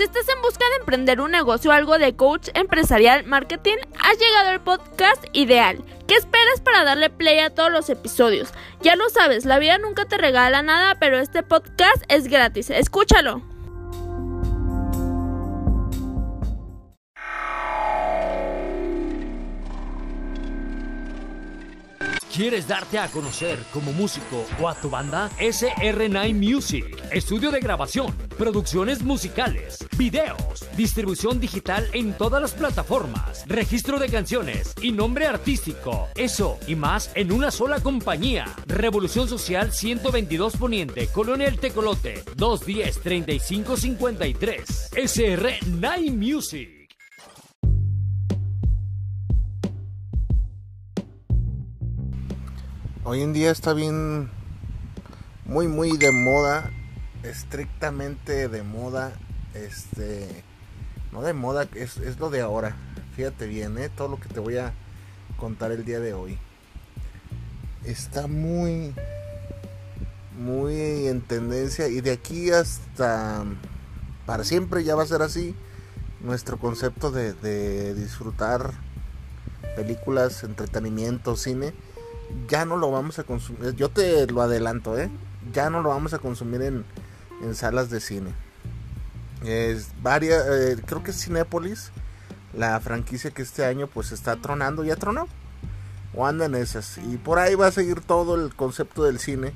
Si estás en busca de emprender un negocio o algo de coach empresarial marketing, has llegado al podcast ideal. ¿Qué esperas para darle play a todos los episodios? Ya lo sabes, la vida nunca te regala nada, pero este podcast es gratis. Escúchalo. ¿Quieres darte a conocer como músico o a tu banda? SR9 Music. Estudio de grabación, producciones musicales, videos, distribución digital en todas las plataformas, registro de canciones y nombre artístico. Eso y más en una sola compañía. Revolución Social 122 Poniente, Colonia Tecolote, 210 3553. SR9 Music. Hoy en día está bien, muy, muy de moda, estrictamente de moda, este, no de moda, es, es lo de ahora. Fíjate bien, ¿eh? todo lo que te voy a contar el día de hoy. Está muy, muy en tendencia y de aquí hasta para siempre ya va a ser así nuestro concepto de, disfrutar películas, entretenimiento, cine ya no lo vamos a consumir. Yo te lo adelanto, ¿eh? Ya no lo vamos a consumir en, en salas de cine. Es varias, eh, creo que es Cinépolis, la franquicia que este año pues está tronando, ya tronó. O anda en esas. Y por ahí va a seguir todo el concepto del cine.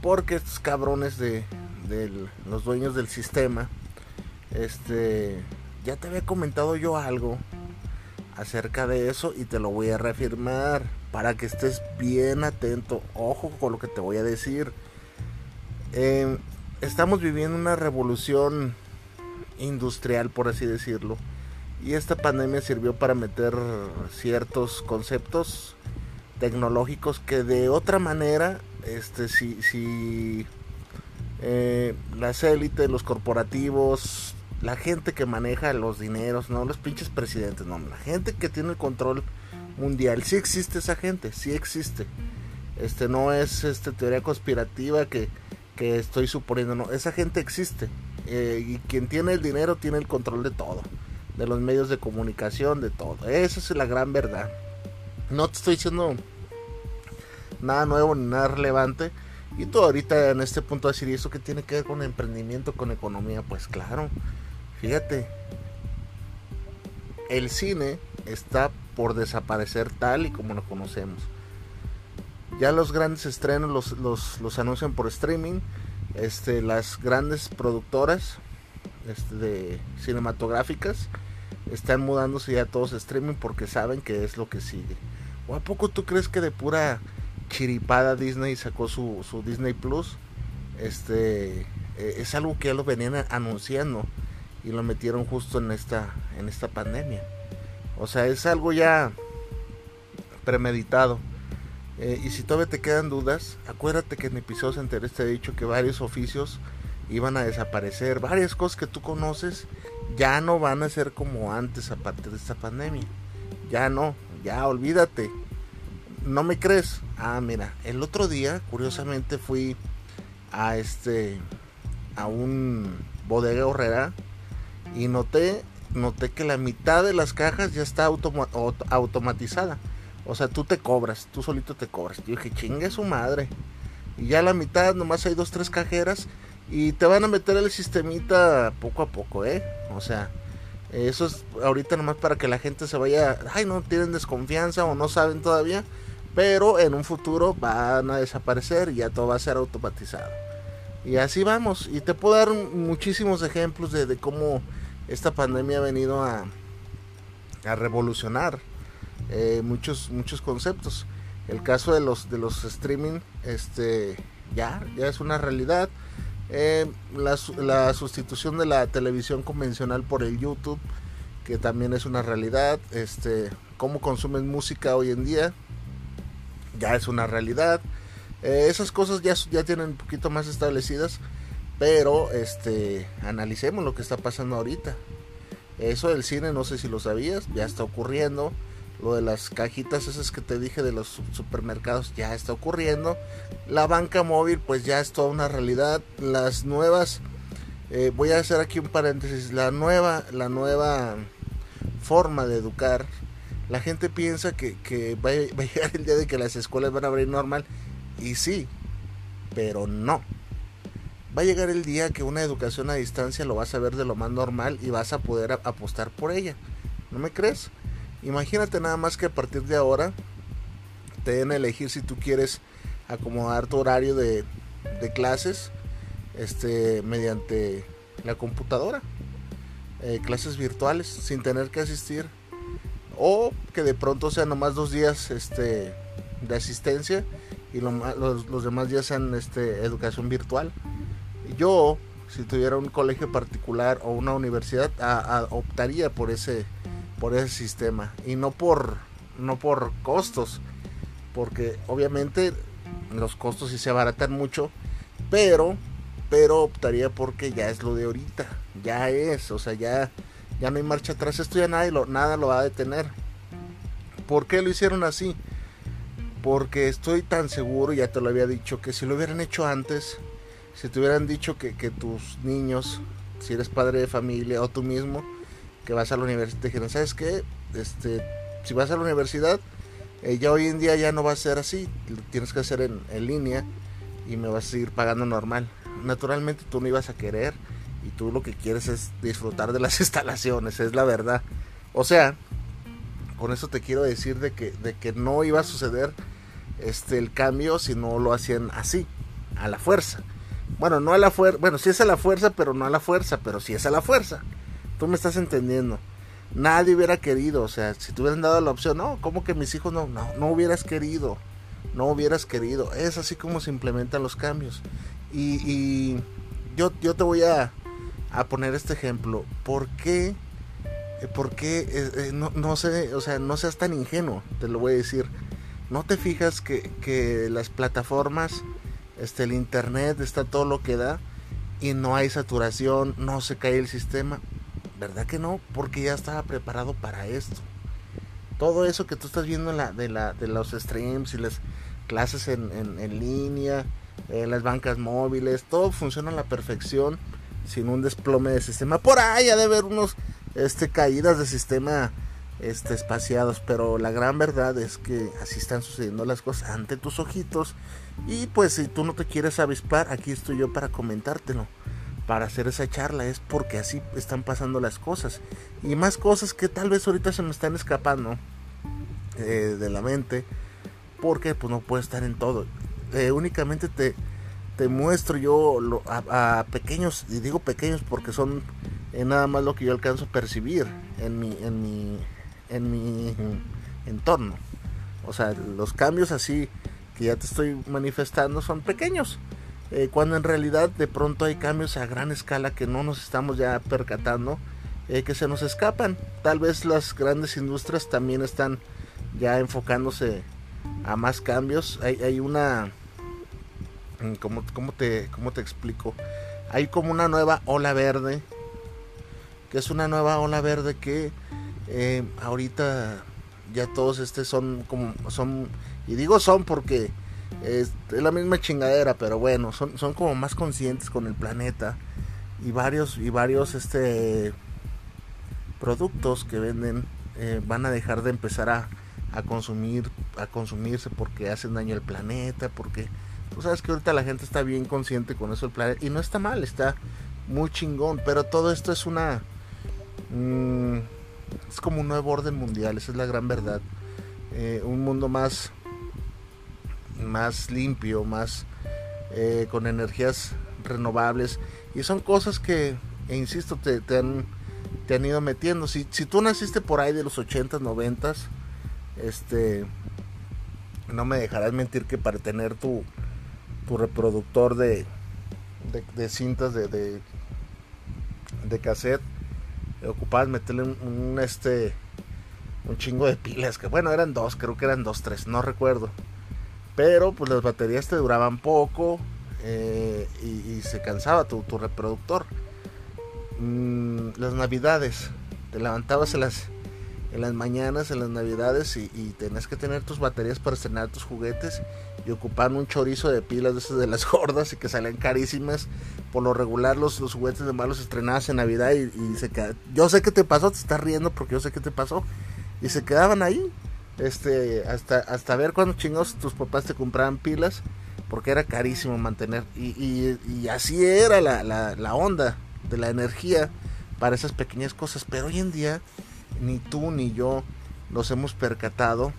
Porque estos cabrones de, de los dueños del sistema. Este. Ya te había comentado yo algo acerca de eso y te lo voy a reafirmar para que estés bien atento. Ojo con lo que te voy a decir. Em, estamos viviendo una revolución industrial, por así decirlo. Y esta pandemia sirvió para meter ciertos conceptos tecnológicos que de otra manera, este, si, si eh, las élites, los corporativos, la gente que maneja los dineros, no los pinches presidentes, no, la gente que tiene el control mundial. Sí existe esa gente, sí existe. Este no es este teoría conspirativa que, que estoy suponiendo, no, esa gente existe. Eh, y quien tiene el dinero tiene el control de todo, de los medios de comunicación, de todo. Esa es la gran verdad. No te estoy diciendo nada nuevo ni nada relevante. Y tú ahorita en este punto decir, ¿y eso que tiene que ver con emprendimiento, con economía? Pues claro, fíjate, el cine está por desaparecer tal y como lo conocemos. Ya los grandes estrenos los, los, anuncian por streaming. Este, las grandes productoras este, cinematográficas están mudándose ya todos a streaming porque saben que es lo que sigue. ¿O a poco tú crees que de pura chiripada Disney sacó su, su Disney Plus? Este eh, es algo que ya lo venían anunciando y lo metieron justo en esta en esta pandemia. O sea, es algo ya premeditado. Eh, y si todavía te quedan dudas, acuérdate que en episodios anteriores te he dicho que varios oficios iban a desaparecer. Varias cosas que tú conoces ya no van a ser como antes a partir de esta pandemia. Ya no, ya olvídate. ¿No me crees? Ah, mira, el otro día, curiosamente, fui a este a un bodega horrera y noté noté que la mitad de las cajas ya está automatizada. O sea, tú te cobras, tú solito te cobras. Yo dije, chingue su madre. Y ya la mitad, nomás hay dos, tres cajeras. Y te van a meter el sistemita poco a poco, ¿eh? O sea, eso es ahorita nomás para que la gente se vaya. Ay, no tienen desconfianza o no saben todavía. Pero en un futuro van a desaparecer y ya todo va a ser automatizado. Y así vamos. Y te puedo dar muchísimos ejemplos de, de cómo esta pandemia ha venido a, a revolucionar eh, muchos, muchos conceptos. El caso de los, de los streaming, este, ya, ya es una realidad. Eh, la, la, sustitución de la televisión convencional por el YouTube, que también es una realidad. Este, cómo consumen música hoy en día, ya es una realidad. Eh, esas cosas ya, ya tienen un poquito más establecidas. Pero este analicemos lo que está pasando ahorita. Eso del cine, no sé si lo sabías, ya está ocurriendo. Lo de las cajitas esas que te dije de los supermercados ya está ocurriendo. La banca móvil pues ya es toda una realidad. Las nuevas Eh, voy a hacer aquí un paréntesis. La nueva, la nueva forma de educar, la gente piensa que, va, a, llegar el día de que las escuelas van a abrir normal. Y sí, pero no. Va a llegar el día que una educación a distancia lo vas a ver de lo más normal y vas a poder apostar por ella. ¿No me crees? Imagínate nada más que a partir de ahora te den elegir si tú quieres acomodar tu horario de, clases este, mediante la computadora. Eh, clases virtuales sin tener que asistir. O que de pronto sean nomás dos días este, de asistencia y lo, los, demás días sean este, educación virtual. Yo, si tuviera un colegio particular o una universidad, optaría por ese, por ese sistema. Y no por, no por costos. Porque obviamente los costos sí se abaratan mucho. Pero pero optaría porque ya es lo de ahorita, ya es, o sea, ya, ya no hay marcha atrás, esto ya nadie lo, nada lo va a detener. ¿Por qué lo hicieron así? Porque estoy tan seguro, ya te lo había dicho, que si lo hubieran hecho antes, si te hubieran dicho que, que tus niños, si eres padre de familia o tú mismo, que vas a la universidad, te dijeron, ¿sabes qué? Este, si vas a la universidad, eh, ya hoy en día ya no va a ser así, lo tienes que hacer en, línea y me vas a seguir pagando normal naturalmente tú no ibas a querer y tú lo que quieres es disfrutar de las instalaciones, es la verdad. O sea, con eso te quiero decir de que, de que no iba a suceder este, el cambio si no lo hacían así, a la fuerza. Bueno, no a la fuerza, bueno, sí es a la fuerza, pero no a la fuerza, pero sí es a la fuerza. Tú me estás entendiendo. Nadie hubiera querido, o sea, si te hubieran dado la opción, no, ¿cómo que mis hijos no? No, no hubieras querido, no hubieras querido. Es así como se implementan los cambios. Y, yo, yo te voy a, a, poner este ejemplo. ¿Por qué? ¿Por qué? Eh, eh, no, no, sé, o sea, no seas tan ingenuo, te lo voy a decir. ¿No te fijas que, que las plataformas, este, el internet, está todo lo que da y no hay saturación, no se cae el sistema? ¿Verdad que no? Porque ya estaba preparado para esto. Todo eso que tú estás viendo de, los streams y las clases en línea, eh, las bancas móviles, todo funciona a la perfección sin un desplome de sistema. Por ahí ha de haber unos este, caídas de sistema este, espaciados, pero la gran verdad es que así están sucediendo las cosas ante tus ojitos. Y pues si tú no te quieres avispar, aquí estoy yo para comentártelo, para hacer esa charla, es porque así están pasando las cosas. Y más cosas que tal vez ahorita se me están escapando eh, de la mente, porque pues no puedo estar en todo eh, únicamente te, te muestro yo a, pequeños, y digo pequeños porque son eh, nada más lo que yo alcanzo a percibir en mi, en mi, en mi entorno. O sea, los cambios así que ya te estoy manifestando son pequeños. Eh, cuando en realidad de pronto hay cambios a gran escala que no nos estamos ya percatando, eh, que se nos escapan. Tal vez las grandes industrias también están ya enfocándose a más cambios. Hay, hay una Mm, ¿Cómo, te, ¿Cómo te explico? Hay como una nueva ola verde. Que es una nueva ola verde que eh, ahorita ya todos este son como son y digo son porque es, la misma chingadera pero bueno son, son como más conscientes con el planeta y varios y varios este productos que venden eh, van a dejar de empezar a, a consumir a consumirse porque hacen daño al planeta porque Tú sabes que ahorita la gente está bien consciente con eso del planeta. Y no está mal, está muy chingón. Pero todo esto es una. Mmm, es como un nuevo orden mundial, esa es la gran verdad. Eh, un mundo más. Más limpio, más. Eh, con energías renovables. Y son cosas que, e insisto, te, han, te han ido metiendo. Si, si tú naciste por ahí de los 80s, 90s, este. No me dejarás mentir que para tener tu tu reproductor de, de, de cintas de, de, de cassette ocupabas meterle un, un, este un chingo de pilas que bueno eran dos creo que eran dos tres no recuerdo pero pues las baterías te duraban poco eh, y, y, se cansaba tu, tu reproductor mm, las navidades te levantabas en las en las mañanas en las navidades y, y tenías que tener tus baterías para estrenar tus juguetes y ocupaban un chorizo de pilas de esas de las gordas y que salían carísimas. Por lo regular los, los juguetes de malos estrenadas en Navidad y, se quedaban. Yo sé qué te pasó, te estás riendo porque yo sé qué te pasó. Y se quedaban ahí. Este, hasta, hasta ver cuando chingados tus papás te compraban pilas. Porque era carísimo mantener. Y, y, así era la, la, la onda de la energía para esas pequeñas cosas. Pero hoy en día ni tú ni yo nos hemos percatado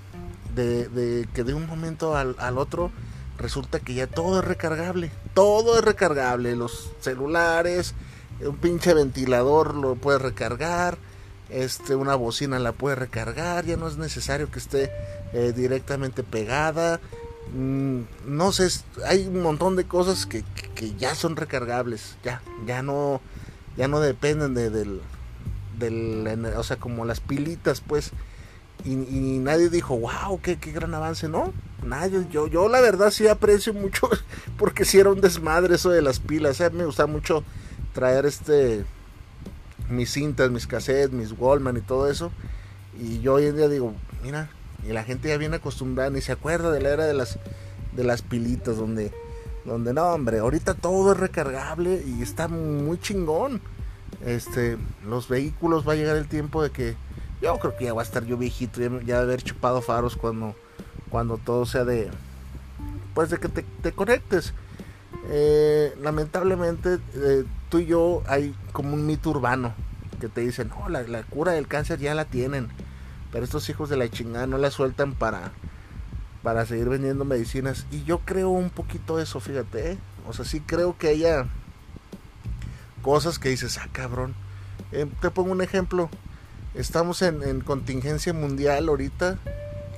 de, que de un momento al, otro resulta que ya todo es recargable. Todo es recargable. Los celulares, un pinche ventilador lo puedes recargar. Este, una bocina la puedes recargar. Ya no es necesario que esté eh, directamente pegada. Mm, no sé, hay un montón de cosas que, ya son recargables. Ya, ya no, ya no dependen de, del, o sea, como las pilitas, pues y, nadie dijo, wow, qué, qué, gran avance, ¿no? Nadie, yo, yo la verdad sí aprecio mucho, porque si era un desmadre eso de las pilas, me gusta mucho traer este mis cintas, mis cassettes, mis Wallman y todo eso, y yo hoy en día digo, mira, y la gente ya viene acostumbrada, ni se acuerda de la era de las, de las pilitas, donde, donde no, hombre, ahorita todo es recargable y está muy chingón. Este, los vehículos va a llegar el tiempo de que yo creo que ya va a estar yo viejito, ya, de haber chupado faros cuando, cuando todo sea de. Pues de que te, conectes. Eh, lamentablemente, eh, tú y yo hay como un mito urbano que te dicen, no, la, cura del cáncer ya la tienen. Pero estos hijos de la chingada no la sueltan para, para seguir vendiendo medicinas. Y yo creo un poquito eso, fíjate. ¿eh? O sea, sí creo que haya cosas que dices, ah, cabrón. te pongo un ejemplo estamos en, contingencia mundial ahorita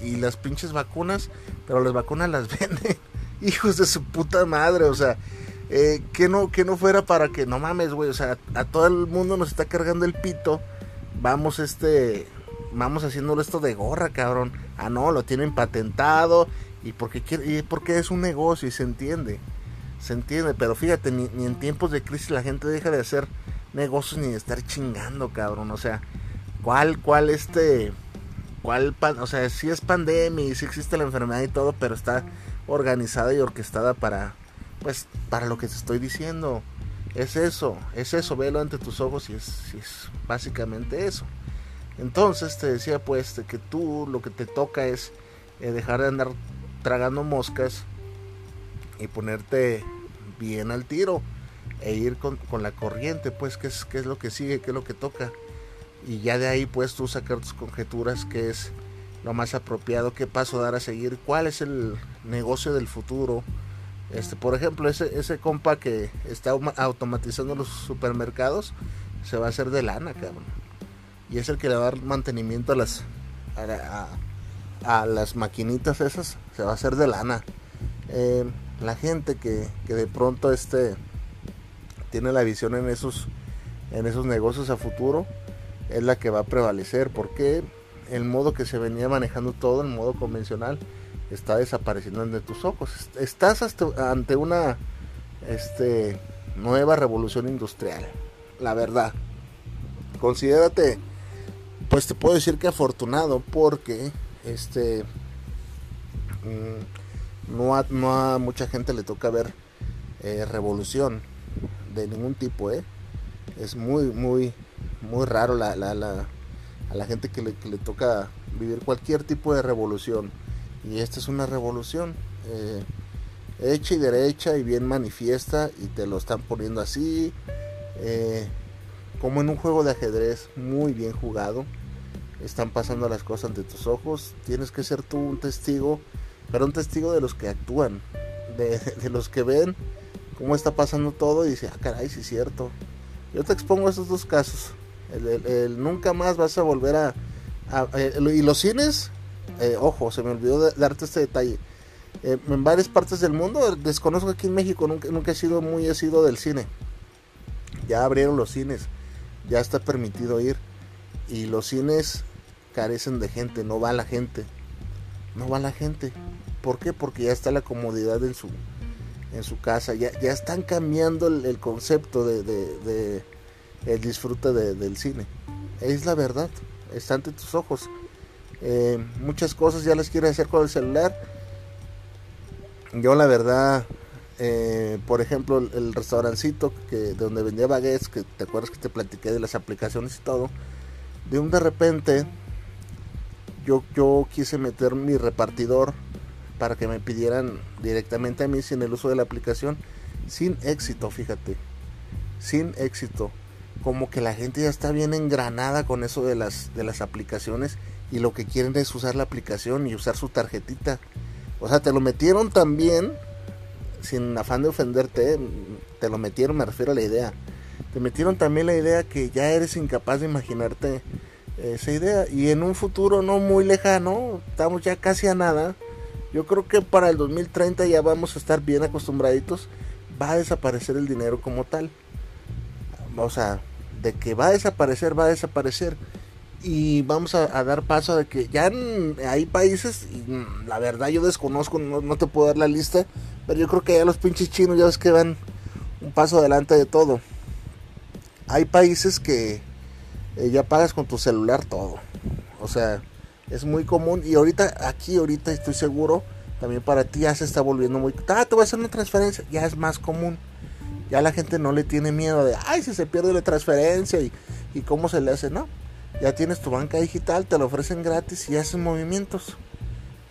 y las pinches vacunas, pero las vacunas las venden. Hijos de su puta madre, o sea, eh, que no que no fuera para que no mames, güey, o sea, a todo el mundo nos está cargando el pito. Vamos este vamos haciéndolo esto de gorra, cabrón. Ah, no, lo tienen patentado y porque y porque es un negocio y se entiende. Se entiende, pero fíjate, ni, ni en tiempos de crisis la gente deja de hacer negocios ni de estar chingando, cabrón, o sea, cuál, cuál este, cuál, o sea, sí es pandemia y sí existe la enfermedad y todo, pero está organizada y orquestada para, pues, para lo que te estoy diciendo. Es eso, es eso, velo ante tus ojos y es, básicamente eso. Entonces te decía pues que tú lo que te toca es eh, dejar de andar tragando moscas y ponerte bien al tiro e ir con, con la corriente, pues, ¿qué es, qué es lo que sigue, qué es lo que toca y ya de ahí puedes tú sacar tus conjeturas qué es lo más apropiado, qué paso dar a seguir, cuál es el negocio del futuro. Este, por ejemplo, ese, ese compa que está automatizando los supermercados se va a hacer de lana, cabrón. Y es el que le va a dar mantenimiento a las a, las maquinitas esas, se va a hacer de lana. Eh, la gente que, que de pronto este tiene la visión en esos en esos negocios a futuro es la que va a prevalecer porque el modo que se venía manejando todo, el modo convencional, está desapareciendo de tus ojos. Estás ante una este, nueva revolución industrial, la verdad. Considérate, pues te puedo decir que afortunado porque este mm, no a, no a mucha gente le toca ver eh, revolución de ningún tipo, ¿eh? Es muy, muy, muy raro la, la, la, a la gente que le, toca vivir cualquier tipo de revolución. Y esta es una revolución eh, hecha y derecha y bien manifiesta y te lo están poniendo así. Eh, como en un juego de ajedrez muy bien jugado. Están pasando las cosas ante tus ojos. Tienes que ser tú un testigo, pero un testigo de los que actúan, de, de los que ven cómo está pasando todo y dice, ah, caray, sí es cierto. Yo te expongo esos dos casos. El, nunca más vas a volver a... Eh, y los cines, eh, ojo, se me olvidó darte este detalle. Eh, en varias partes del mundo, desconozco aquí en México, nunca, nunca he sido muy asido del cine. Ya abrieron los cines, ya está permitido ir. Y los cines carecen de gente, no va la gente. No va la gente. ¿Por qué? Porque ya está la comodidad en su, en su casa. Ya, ya están cambiando el, concepto de, el disfrute del cine. Es la verdad, está ante tus ojos. Eh, muchas cosas ya las quieres hacer con el celular. yo la verdad, eh, por ejemplo, el, restaurancito que, de donde vendía baguettes, que te acuerdas que te platiqué de las aplicaciones y todo, de un de repente yo, yo quise meter mi repartidor para que me pidieran directamente a mí sin el uso de la aplicación, sin éxito, fíjate, sin éxito. Como que la gente ya está bien engranada con eso de las, de las aplicaciones y lo que quieren es usar la aplicación y usar su tarjetita. O sea, te lo metieron también, sin afán de ofenderte, te lo metieron, me refiero a la idea. Te metieron también la idea que ya eres incapaz de imaginarte esa idea. Y en un futuro no muy lejano, estamos ya casi a nada, yo creo que para el 2030 ya vamos a estar bien acostumbraditos. Va a desaparecer el dinero como tal. O sea, de que va a desaparecer, va a desaparecer. Y vamos a, dar paso de que ya hay países, y mm, la verdad yo desconozco, no, te puedo dar la lista, pero yo creo que ya los pinches chinos ya ves que van un paso adelante de todo. Hay países que eh, ya pagas con tu celular todo. O sea, es muy común y ahorita aquí ahorita estoy seguro también para ti ya se está volviendo muy ah te voy a hacer una transferencia ya es más común ya la gente no le tiene miedo de ay si se pierde la transferencia y, y cómo se le hace no ya tienes tu banca digital te lo ofrecen gratis y haces movimientos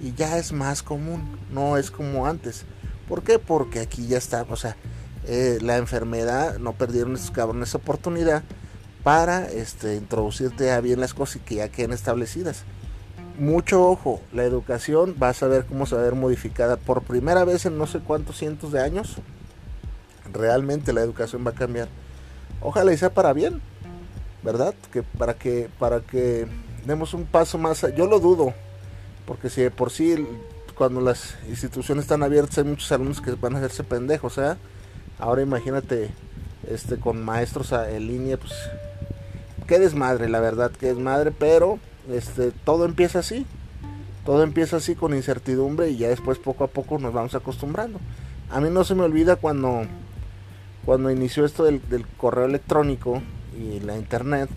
y ya es más común no es como antes ¿por qué? porque aquí ya está o sea eh, la enfermedad no perdieron estos cabrones oportunidad para este, introducirte a bien las cosas y que ya queden establecidas mucho ojo, la educación vas a ver cómo se va a ver modificada por primera vez en no sé cuántos cientos de años. Realmente la educación va a cambiar. Ojalá y sea para bien, ¿verdad? Que para que para que demos un paso más, yo lo dudo, porque si de por sí cuando las instituciones están abiertas hay muchos alumnos que van a hacerse pendejos, sea, ahora imagínate este con maestros en línea, pues qué desmadre, la verdad, qué desmadre, pero este, todo empieza así. Todo empieza así con incertidumbre y ya después poco a poco nos vamos acostumbrando. A mí no se me olvida cuando, cuando inició esto del, correo electrónico y la internet,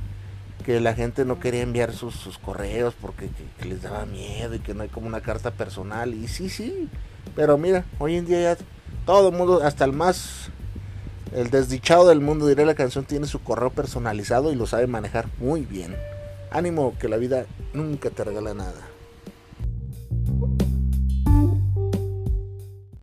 que la gente no quería enviar sus, correos porque les daba miedo y que no hay como una carta personal. Y sí, sí, pero mira, hoy en día ya todo el mundo, hasta el más, el desdichado del mundo, diré la canción, tiene su correo personalizado y lo sabe manejar muy bien. Ánimo que la vida nunca te regala nada.